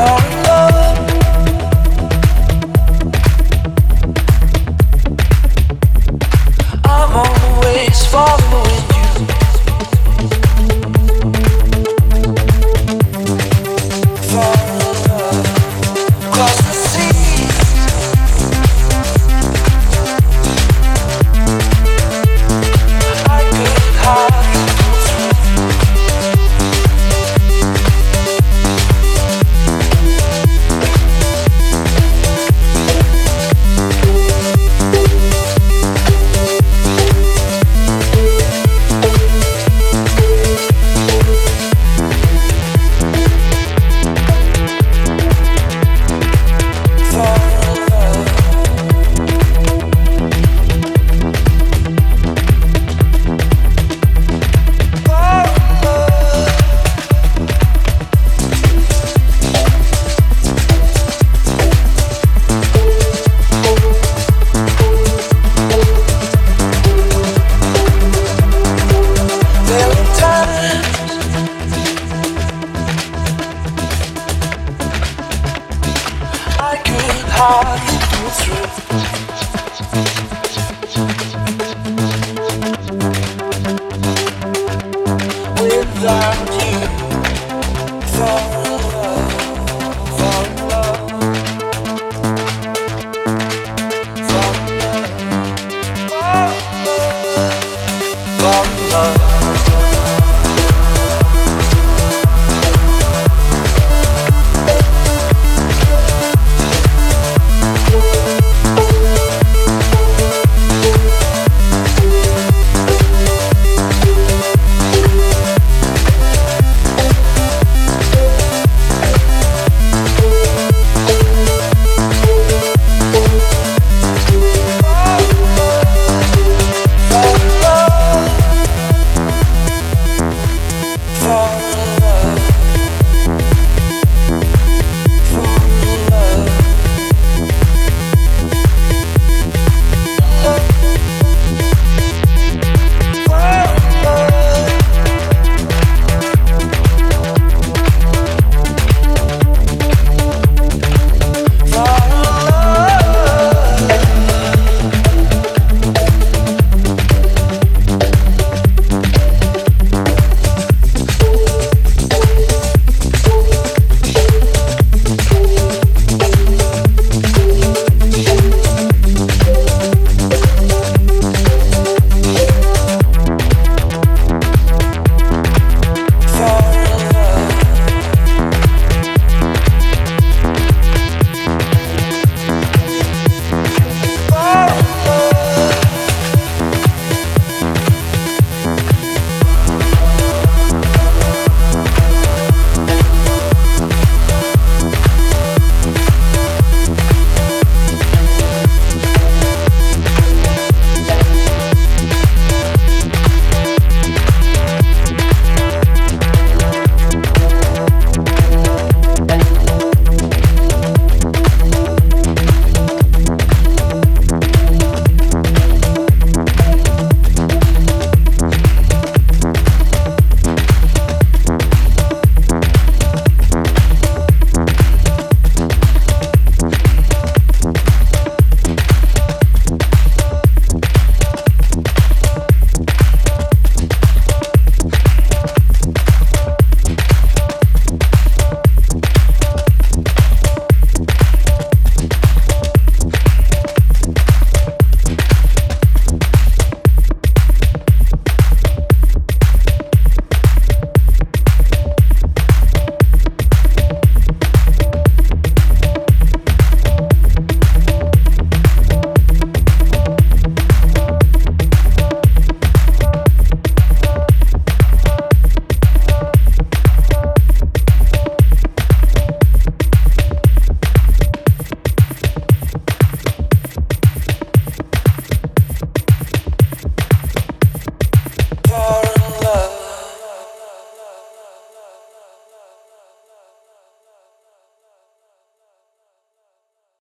fall